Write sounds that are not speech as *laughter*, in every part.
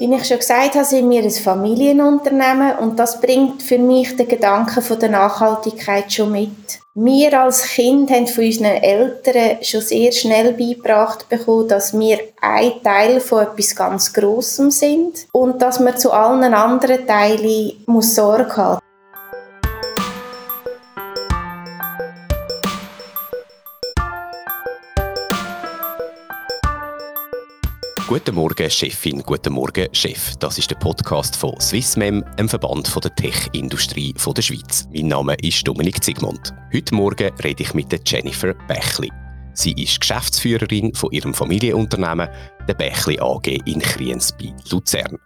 Wie ich schon gesagt habe, sind wir ein Familienunternehmen und das bringt für mich den Gedanken von der Nachhaltigkeit schon mit. Wir als Kind haben von unseren Eltern schon sehr schnell beigebracht bekommen, dass wir ein Teil von etwas ganz Grossem sind und dass man zu allen anderen Teilen muss Sorge haben Guten Morgen, Chefin, guten Morgen, Chef. Das ist der Podcast von Swissmem, einem Verband der Tech-Industrie der Schweiz. Mein Name ist Dominik Zigmund. Heute Morgen rede ich mit Jennifer Bächli. Sie ist Geschäftsführerin von ihrem Familienunternehmen, der Bächli AG in Kriens bei Luzern.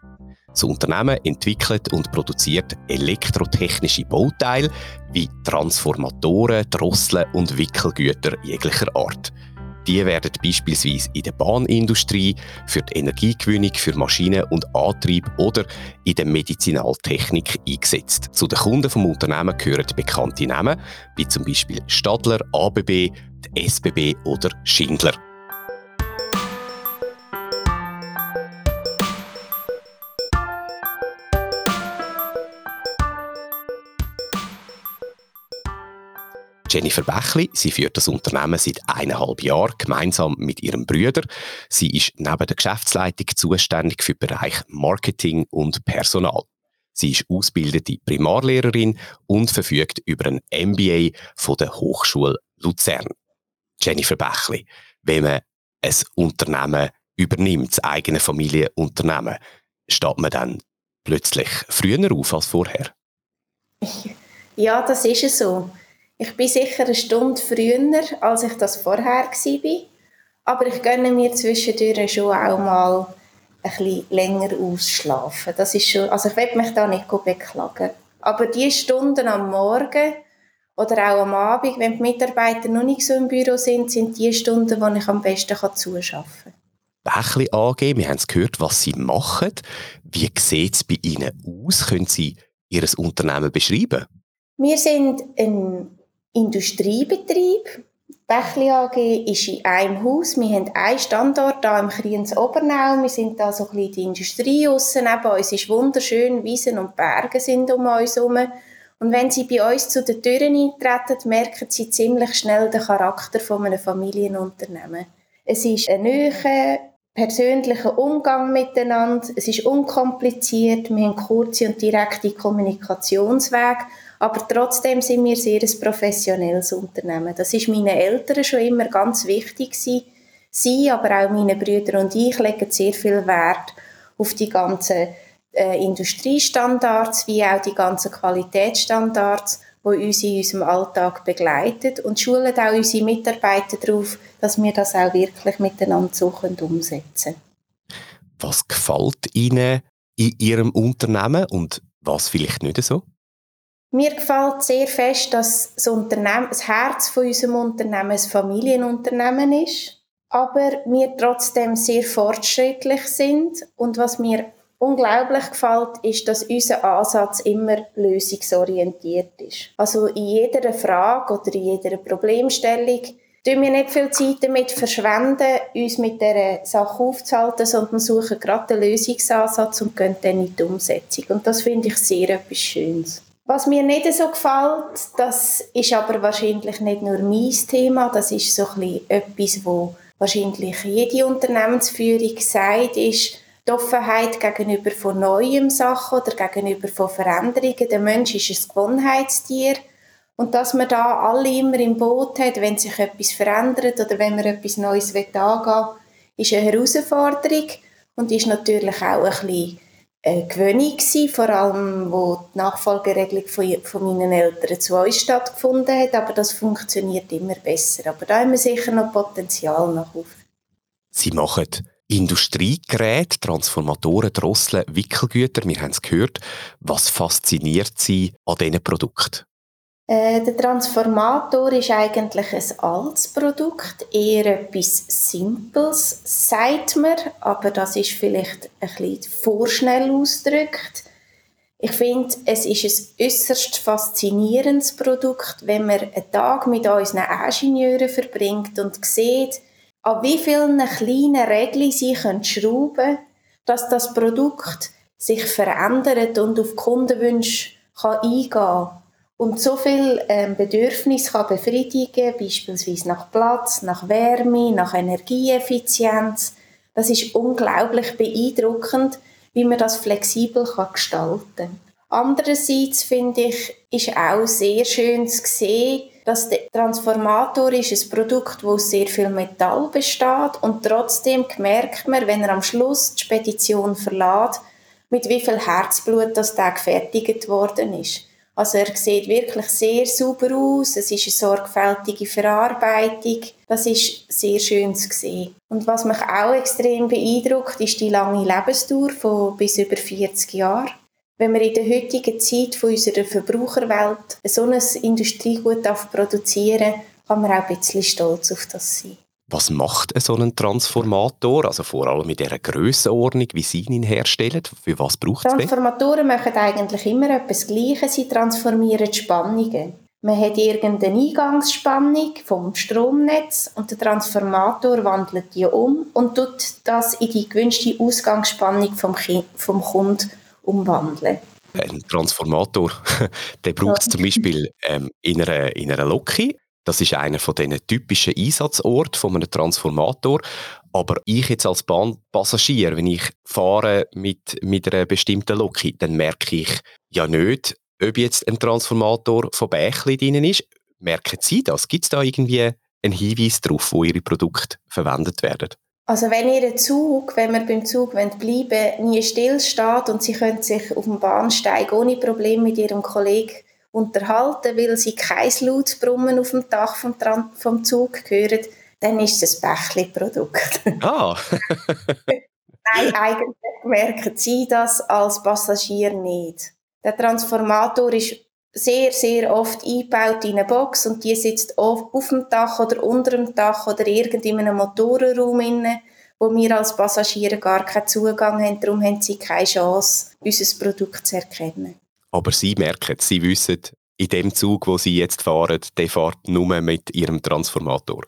Das Unternehmen entwickelt und produziert elektrotechnische Bauteile wie Transformatoren, Drosseln und Wickelgüter jeglicher Art – die werden beispielsweise in der Bahnindustrie, für die Energiegewinnung, für Maschinen und Antrieb oder in der Medizinaltechnik eingesetzt. Zu den Kunden des Unternehmens gehören bekannte Namen, wie zum Beispiel Stadler, ABB, die SBB oder Schindler. Jennifer Bächli. Sie führt das Unternehmen seit eineinhalb Jahren gemeinsam mit ihrem Bruder. Sie ist neben der Geschäftsleitung zuständig für den Bereich Marketing und Personal. Sie ist ausgebildete Primarlehrerin und verfügt über ein MBA von der Hochschule Luzern. Jennifer Bächli, wenn man ein Unternehmen übernimmt, das eigene Familienunternehmen, steht man dann plötzlich früher auf als vorher? Ja, das ist es so. Ich bin sicher eine Stunde früher, als ich das vorher war. Aber ich gönne mir zwischendurch schon auch mal ein bisschen länger ausschlafen. Das ist schon, also ich will mich da nicht beklagen. Aber die Stunden am Morgen oder auch am Abend, wenn die Mitarbeiter noch nicht so im Büro sind, sind die Stunden, wo ich am besten zuschaffen kann. Bächli AG, wir haben es gehört, was Sie machen. Wie sieht es bei Ihnen aus? Können Sie Ihr Unternehmen beschreiben? Wir sind ein Industriebetrieb. Bächli AG ist in einem Haus. Wir haben einen Standort hier im Kriens Obernau. Wir sind da so ein bisschen die Industrie aussen. Neben uns ist wunderschön, Wiesen und Berge sind um uns herum. Und wenn Sie bei uns zu den Türen eintreten, merken Sie ziemlich schnell den Charakter von einem Familienunternehmen. Es ist ein neuer, persönlicher Umgang miteinander. Es ist unkompliziert. Wir haben kurze und direkte Kommunikationswege. Aber trotzdem sind wir sehr ein professionelles Unternehmen. Das ist meinen Eltern schon immer ganz wichtig gewesen. Sie, aber auch meine Brüder und ich legen sehr viel Wert auf die ganzen äh, Industriestandards, wie auch die ganzen Qualitätsstandards, die uns in unserem Alltag begleiten und schulen auch unsere Mitarbeiter darauf, dass wir das auch wirklich miteinander so umsetzen können. Was gefällt Ihnen in Ihrem Unternehmen und was vielleicht nicht so? Mir gefällt sehr fest, dass das, Unternehmen, das Herz von unserem Unternehmen ein Familienunternehmen ist, aber wir trotzdem sehr fortschrittlich sind. Und was mir unglaublich gefällt, ist, dass unser Ansatz immer lösungsorientiert ist. Also in jeder Frage oder in jeder Problemstellung tun wir nicht viel Zeit damit verschwenden, uns mit dieser Sache aufzuhalten, sondern suchen gerade den Lösungsansatz und gehen dann in die Umsetzung. Und das finde ich sehr etwas Schönes. Was mir nicht so gefällt, das ist aber wahrscheinlich nicht nur mein Thema, das ist so ein etwas, wo wahrscheinlich jede Unternehmensführung sagt, ist die Offenheit gegenüber von neuem Sachen oder gegenüber von Veränderungen. Der Mensch ist ein Gewohnheitstier und dass man da alle immer im Boot hat, wenn sich etwas verändert oder wenn man etwas Neues angehen will, ist eine Herausforderung und ist natürlich auch ein bisschen äh, Gewöhnung gewesen, vor allem wo die Nachfolgeregelung von, von meinen Eltern zu uns stattgefunden hat, aber das funktioniert immer besser. Aber da haben wir sicher noch Potenzial nach oben. Sie machen Industriegeräte, Transformatoren, Drosseln, Wickelgüter, wir haben es gehört. Was fasziniert Sie an diesen Produkten? Äh, der Transformator ist eigentlich ein altes Produkt, eher etwas Simples, sagt man, aber das ist vielleicht ein bisschen vorschnell ausgedrückt. Ich finde, es ist ein äußerst faszinierendes Produkt, wenn man einen Tag mit unseren Ingenieuren verbringt und sieht, an wie vielen kleinen Regeln sie schrauben können, dass das Produkt sich verändert und auf Kundenwünsche kann eingehen kann und so viel ähm, Bedürfnis kann befriedigen, beispielsweise nach Platz, nach Wärme, nach Energieeffizienz. Das ist unglaublich beeindruckend, wie man das flexibel kann gestalten kann. Andererseits finde ich, ist auch sehr schön zu sehen, dass der Transformator ist ein Produkt, wo sehr viel Metall besteht und trotzdem merkt man, wenn er am Schluss die Spedition verlässt, mit wie viel Herzblut das da gefertigt worden ist. Also er sieht wirklich sehr sauber aus, es ist eine sorgfältige Verarbeitung, das ist sehr schön zu sehen. Und was mich auch extrem beeindruckt, ist die lange Lebensdauer von bis über 40 Jahren. Wenn wir in der heutigen Zeit von unserer Verbraucherwelt so ein Industriegut produzieren kann man auch ein bisschen stolz auf das sein. Was macht so ein Transformator? Also vor allem mit dieser Grössenordnung, wie Sie ihn herstellen? Für was braucht es Transformatoren machen eigentlich immer etwas Gleiches. Sie transformieren die Spannungen. Man hat irgendeine Eingangsspannung vom Stromnetz und der Transformator wandelt die um und tut das in die gewünschte Ausgangsspannung vom, vom Kunden umwandeln. Ein Transformator, *laughs* der braucht es zum Beispiel ähm, in, einer, in einer Loki. Das ist einer von diesen typischen Einsatzorten von einem Transformator. Aber ich jetzt als Bahnpassagier, wenn ich fahre mit, mit einer bestimmten Loki, dann merke ich ja nicht, ob jetzt ein Transformator von Bächli drin ist. Merken Sie das? Gibt es da irgendwie einen Hinweis darauf, wo Ihre Produkte verwendet werden? Also wenn Ihr Zug, wenn wir beim Zug bleiben wollen, nie stillsteht und Sie können sich auf dem Bahnsteig ohne Probleme mit Ihrem Kollegen unterhalten, weil Sie kein Lautsbrummen auf dem Dach vom, vom Zug hören, dann ist es ein Bächli-Produkt. *laughs* Ah! *laughs* Nein, eigentlich merken Sie das als Passagier nicht. Der Transformator ist sehr, sehr oft eingebaut in eine Box und die sitzt auf, auf dem Dach oder unter dem Dach oder irgend in einem Motorenraum inne, wo wir als Passagiere gar keinen Zugang haben. Darum haben sie keine Chance, unser Produkt zu erkennen. Aber Sie merken, Sie wissen, in dem Zug, wo Sie jetzt fahren, der fährt nur mit Ihrem Transformator.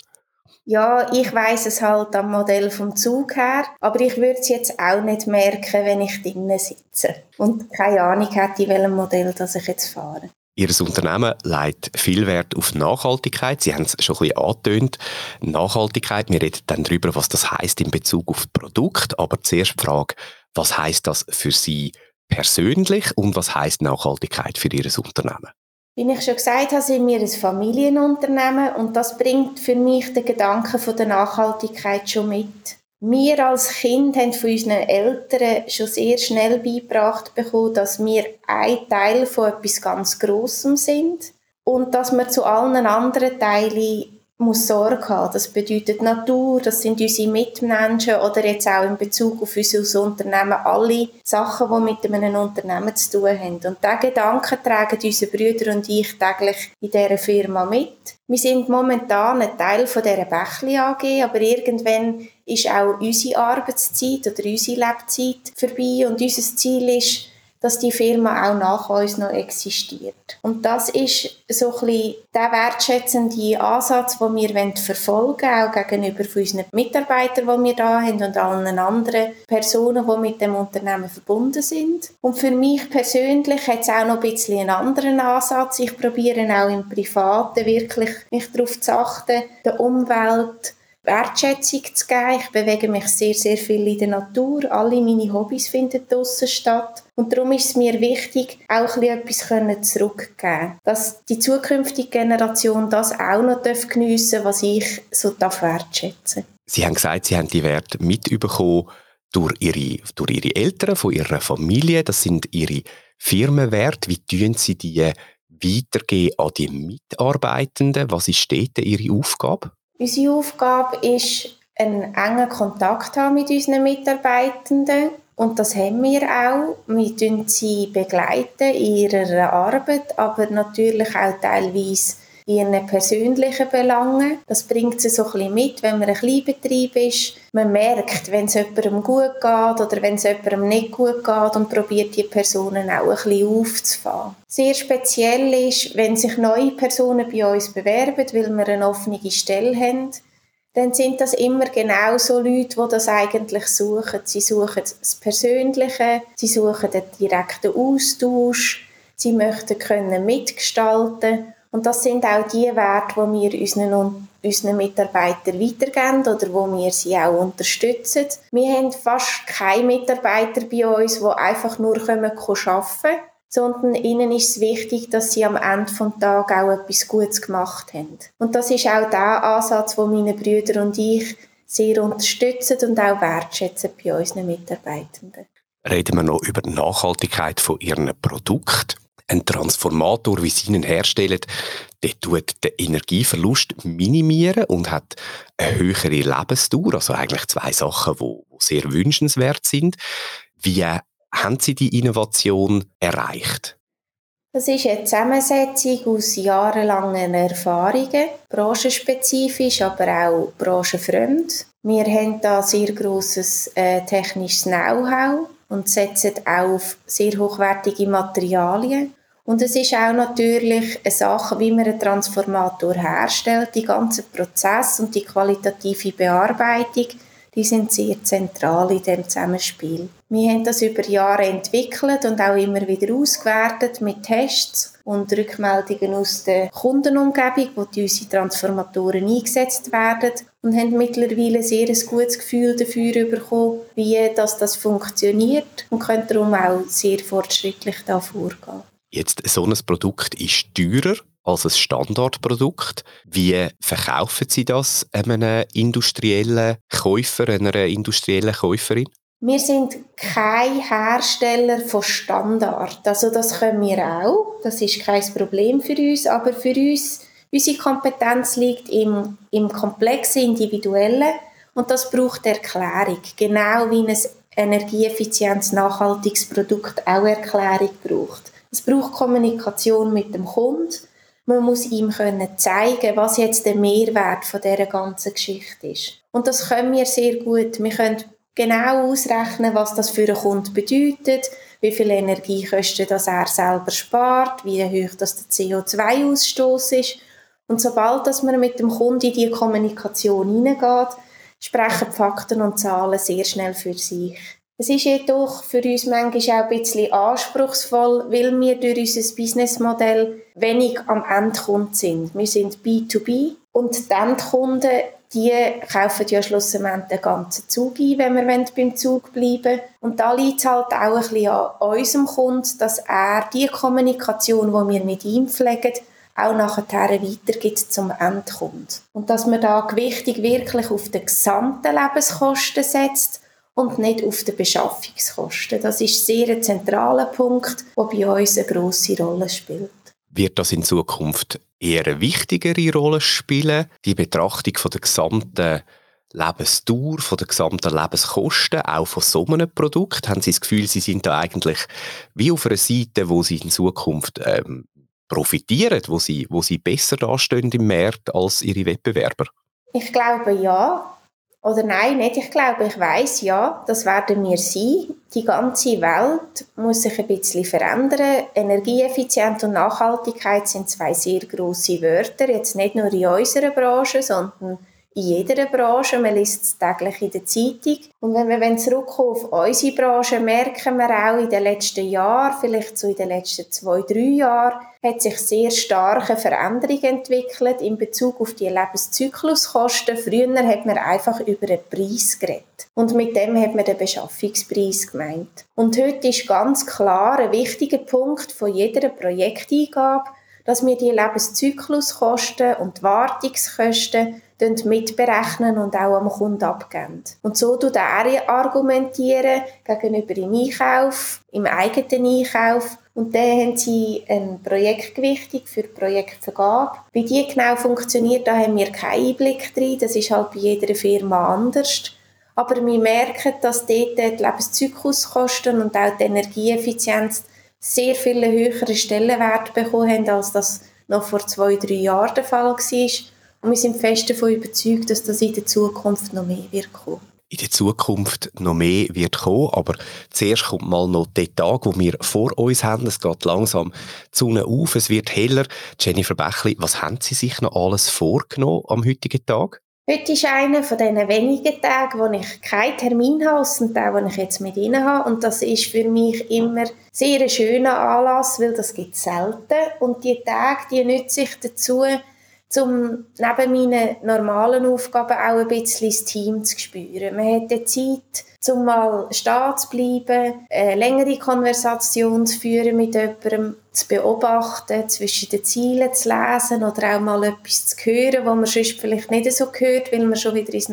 Ja, ich weiß es halt am Modell vom Zug her, aber ich würde es jetzt auch nicht merken, wenn ich drinnen sitze und keine Ahnung hätte, in welchem Modell das ich jetzt fahre. Ihr Unternehmen legt viel Wert auf Nachhaltigkeit. Sie haben es schon ein bisschen angetönt. Nachhaltigkeit, wir reden dann darüber, was das heißt in Bezug auf Produkt. Aber zuerst die Frage, was heißt das für Sie persönlich und was heißt Nachhaltigkeit für Ihr Unternehmen? Wie ich schon gesagt habe, sind wir ein Familienunternehmen und das bringt für mich den Gedanken von der Nachhaltigkeit schon mit. Wir als Kind haben von unseren Eltern schon sehr schnell beigebracht bekommen, dass wir ein Teil von etwas ganz Grossem sind und dass wir zu allen anderen Teilen muss Sorge haben. Das bedeutet Natur, das sind unsere Mitmenschen oder jetzt auch in Bezug auf unser Unternehmen alle Sachen, die mit einem Unternehmen zu tun haben. Und diesen Gedanken tragen unsere Brüder und ich täglich in dieser Firma mit. Wir sind momentan ein Teil von dieser Bächli AG, aber irgendwann ist auch unsere Arbeitszeit oder unsere Lebzeit vorbei und unser Ziel ist, dass die Firma auch nach uns noch existiert. Und das ist so ein bisschen der wertschätzende Ansatz, den wir verfolgen wollen, auch gegenüber unseren Mitarbeitern, die wir da haben und allen anderen Personen, die mit dem Unternehmen verbunden sind. Und für mich persönlich hat es auch noch ein bisschen einen anderen Ansatz. Ich probiere auch im Privaten wirklich mich darauf zu achten, der Umwelt Wertschätzung zu geben. Ich bewege mich sehr, sehr viel in der Natur. Alle meine Hobbys finden draussen statt. Und darum ist es mir wichtig, auch etwas zurückzugeben. Dass die zukünftige Generation das auch noch geniessen darf, was ich so wertschätzen darf. Sie haben gesagt, Sie haben die Werte mitbekommen durch Ihre, durch Ihre Eltern, von Ihrer Familie. Das sind Ihre Firmenwerte. Wie tun Sie die weitergeben an die Mitarbeitenden? Was ist dort Ihre Aufgabe? Unsere Aufgabe ist, einen engen Kontakt haben mit unseren Mitarbeitenden und das haben wir auch. Wir begleiten sie in ihrer Arbeit, aber natürlich auch teilweise ihren persönlichen Belangen. Das bringt sie so ein bisschen mit, wenn man ein Kleinbetrieb ist. Man merkt, wenn es jemandem gut geht oder wenn es jemandem nicht gut geht und probiert die Personen auch ein bisschen aufzufahren. Sehr speziell ist, wenn sich neue Personen bei uns bewerben, weil wir eine offene Stelle haben, dann sind das immer genau so Leute, die das eigentlich suchen. Sie suchen das Persönliche, sie suchen den direkten Austausch, sie möchten können mitgestalten und das sind auch die Werte, die wir unseren, unseren Mitarbeitern weitergeben oder wo wir sie auch unterstützen. Wir haben fast keine Mitarbeiter bei uns, die einfach nur arbeiten können sondern ihnen ist es wichtig, dass sie am Ende des Tages auch etwas Gutes gemacht haben. Und das ist auch der Ansatz, den meine Brüder und ich sehr unterstützen und auch wertschätzen bei unseren Mitarbeitenden. Reden wir noch über die Nachhaltigkeit von Ihren Produkten. Ein Transformator, wie Sie ihn herstellen, der tut den Energieverlust minimieren und hat eine höhere Lebensdauer. Also eigentlich zwei Sachen, die sehr wünschenswert sind. Wie haben Sie die Innovation erreicht? Das ist eine Zusammensetzung aus jahrelangen Erfahrungen, branchenspezifisch, aber auch branchenfremd. Wir haben da sehr grosses äh, technisches Know-how und setzen auf sehr hochwertige Materialien. Und es ist auch natürlich eine Sache, wie man einen Transformator herstellt, die ganze Prozess und die qualitative Bearbeitung die sind sehr zentral in dem Zusammenspiel. Wir haben das über Jahre entwickelt und auch immer wieder ausgewertet mit Tests und Rückmeldungen aus der Kundenumgebung, wo die unsere Transformatoren eingesetzt werden und haben mittlerweile sehr ein gutes Gefühl dafür bekommen, wie das, das funktioniert und können darum auch sehr fortschrittlich da vorgehen. Jetzt, so ein Produkt ist teurer als ein Standardprodukt. Wie verkaufen Sie das einem industriellen Käufer, einer industriellen Käuferin? Wir sind kein Hersteller von Standard. Also das können wir auch. Das ist kein Problem für uns. Aber für uns, unsere Kompetenz liegt im, im komplexen, individuellen. Und das braucht Erklärung. Genau wie ein energieeffizientes, nachhaltiges Produkt auch Erklärung braucht. Es braucht Kommunikation mit dem Kunden man muss ihm können zeigen, was jetzt der Mehrwert von dieser ganzen Geschichte ist. Und das können wir sehr gut. Wir können genau ausrechnen, was das für einen Kunden bedeutet, wie viel Energiekosten das er selber spart, wie hoch das der CO2-Ausstoß ist. Und sobald dass man mit dem Kunden in die Kommunikation hineingeht, sprechen die Fakten und Zahlen sehr schnell für sich. Es ist jedoch für uns manchmal auch ein bisschen anspruchsvoll, weil wir durch unser Businessmodell wenig am Endkunden sind. Wir sind B2B und die Endkunden, die kaufen ja schlussendlich den ganzen Zug ein, wenn wir beim Zug bleiben Und da liegt es halt auch ein bisschen an unserem Kunden, dass er die Kommunikation, die wir mit ihm pflegen, auch nachher weitergibt zum Endkunden. Und dass man da Gewichtung wirklich auf die gesamten Lebenskosten setzt und nicht auf die Beschaffungskosten. Das ist sehr ein zentraler Punkt, der bei uns eine grosse Rolle spielt. Wird das in Zukunft eher eine wichtigere Rolle spielen, die Betrachtung von der gesamten Lebensdauer, von der gesamten Lebenskosten, auch von so einem Produkt? Haben Sie das Gefühl, Sie sind da eigentlich wie auf einer Seite, wo Sie in Zukunft ähm, profitieren, wo Sie, wo Sie besser dastehen im Markt als Ihre Wettbewerber? Ich glaube ja. Oder nein, nicht. Ich glaube, ich weiß ja, das werden wir sein. Die ganze Welt muss sich ein bisschen verändern. Energieeffizienz und Nachhaltigkeit sind zwei sehr große Wörter. Jetzt nicht nur in unserer Branche, sondern in jeder Branche. Man liest es täglich in der Zeitung. Und wenn wir zurückkommen auf unsere Branche, merken wir auch in den letzten Jahren, vielleicht so in den letzten zwei, drei Jahren, hat sich sehr starke Veränderung entwickelt in Bezug auf die Lebenszykluskosten. Früher hat man einfach über einen Preis geredet. Und mit dem hat man den Beschaffungspreis gemeint. Und heute ist ganz klar ein wichtiger Punkt von jeder Projekteingabe, dass wir die Lebenszykluskosten und die Wartungskosten mitberechnen und auch am Kunden abgeben. Und so tut er argumentieren gegenüber im Einkauf, im eigenen Einkauf. Und dann haben sie eine Projektgewichtung für die Projektvergabe. Wie die genau funktioniert, da haben wir keinen Einblick drin. Das ist halt bei jeder Firma anders. Aber wir merken, dass dort die Lebenszykluskosten und auch die Energieeffizienz sehr viel höheren Stellenwert bekommen haben, als das noch vor zwei, drei Jahren der Fall war. Und wir sind fest davon überzeugt, dass das in der Zukunft noch mehr wird kommen. In der Zukunft noch mehr wird kommen, aber zuerst kommt mal noch der Tag, wo wir vor uns haben. Es geht langsam die Sonne auf, es wird heller. Jennifer Bächli, was haben Sie sich noch alles vorgenommen am heutigen Tag? Heute ist einer von diesen wenigen Tagen, wo ich keinen Termin habe, außer der, den ich jetzt mit Ihnen habe. Und das ist für mich immer sehr ein schöner Anlass, weil das gibt selten. Und die Tage, die nütze ich dazu, um neben meinen normalen Aufgaben auch ein bisschen das Team zu spüren. Man hat die Zeit, um mal stehen zu bleiben, eine längere Konversation zu führen mit jemandem, zu beobachten, zwischen den Zielen zu lesen oder auch mal etwas zu hören, was man sonst vielleicht nicht so hört, weil man schon wieder ins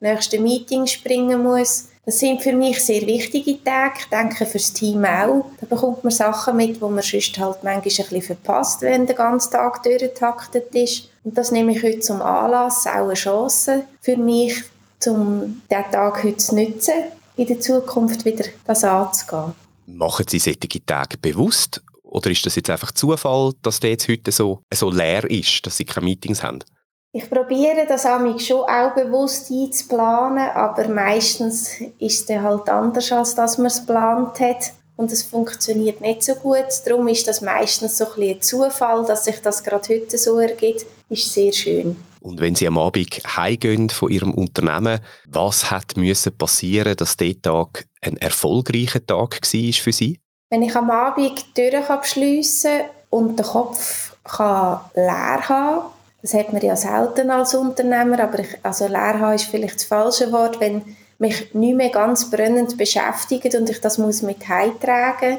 nächste Meeting springen muss. Das sind für mich sehr wichtige Tage, ich denke für das Team auch. Da bekommt man Sachen mit, die man sonst halt manchmal ein bisschen verpasst, wenn der ganze Tag durchgetaktet ist. Und das nehme ich heute zum Anlass, auch eine Chance für mich, um diesen Tag heute zu nutzen, in der Zukunft wieder das anzugehen. Machen Sie solche Tage bewusst oder ist das jetzt einfach Zufall, dass der jetzt heute so, so leer ist, dass Sie keine Meetings haben? Ich probiere das mich schon auch bewusst einzuplanen, aber meistens ist es halt anders, als dass man es geplant hat. Und es funktioniert nicht so gut. Darum ist das meistens so ein, ein Zufall, dass sich das gerade heute so ergibt. Ist sehr schön. Und wenn Sie am Abend heimgehen von Ihrem Unternehmen, was hat müssen passieren, dass dieser Tag ein erfolgreicher Tag war für Sie? Wenn ich am Abend die Türen abschliessen und den Kopf kann leer haben das hat man ja selten als Unternehmer, aber ich, also leer haben ist vielleicht das falsche Wort, wenn mich nicht mehr ganz brennend beschäftigt und ich das muss mit heimtragen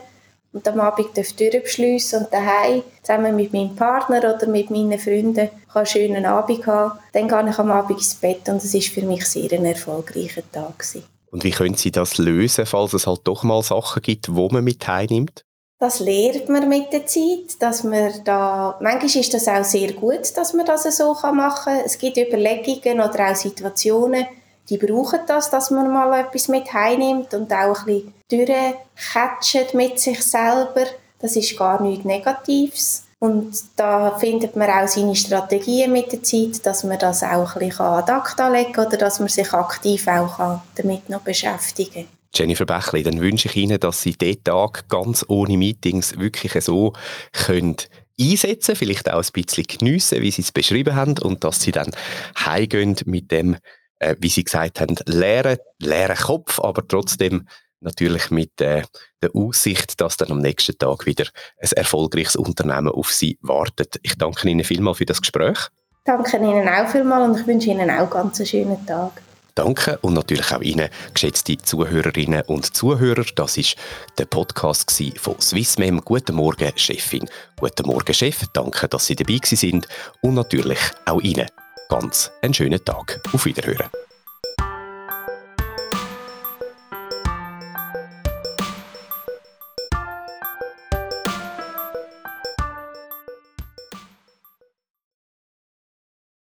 und am Abend darf die Tür beschliessen und daheim zusammen mit meinem Partner oder mit meinen Freunden kann einen schönen Abend haben. Dann gehe ich am Abend ins Bett und es ist für mich sehr ein erfolgreicher Tag gewesen. Und wie können Sie das lösen, falls es halt doch mal Sachen gibt, wo man mit heimnimmt? Das lernt man mit der Zeit, dass man da, manchmal ist das auch sehr gut, dass man das so machen kann. Es gibt Überlegungen oder auch Situationen, die brauchen das, dass man mal etwas mit heimnimmt und auch ein bisschen durchcatcht mit sich selber. Das ist gar nichts Negatives. Und da findet man auch seine Strategien mit der Zeit, dass man das auch ein bisschen ad acta legen kann oder dass man sich aktiv auch damit noch beschäftigen kann. Jennifer Bächli, dann wünsche ich Ihnen, dass Sie diesen Tag ganz ohne Meetings wirklich so können einsetzen, vielleicht auch ein bisschen geniessen, wie Sie es beschrieben haben und dass Sie dann heimgehen mit dem, äh, wie Sie gesagt haben, leeren, leeren Kopf, aber trotzdem natürlich mit äh, der Aussicht, dass dann am nächsten Tag wieder ein erfolgreiches Unternehmen auf Sie wartet. Ich danke Ihnen vielmals für das Gespräch. Danke Ihnen auch vielmals und ich wünsche Ihnen auch ganz einen schönen Tag. Danke und natürlich auch Ihnen, geschätzte Zuhörerinnen und Zuhörer. Das ist der Podcast von Swissmem. Guten Morgen, Chefin. Guten Morgen, Chef. Danke, dass Sie dabei sind und natürlich auch Ihnen ganz einen schönen Tag. Auf Wiederhören.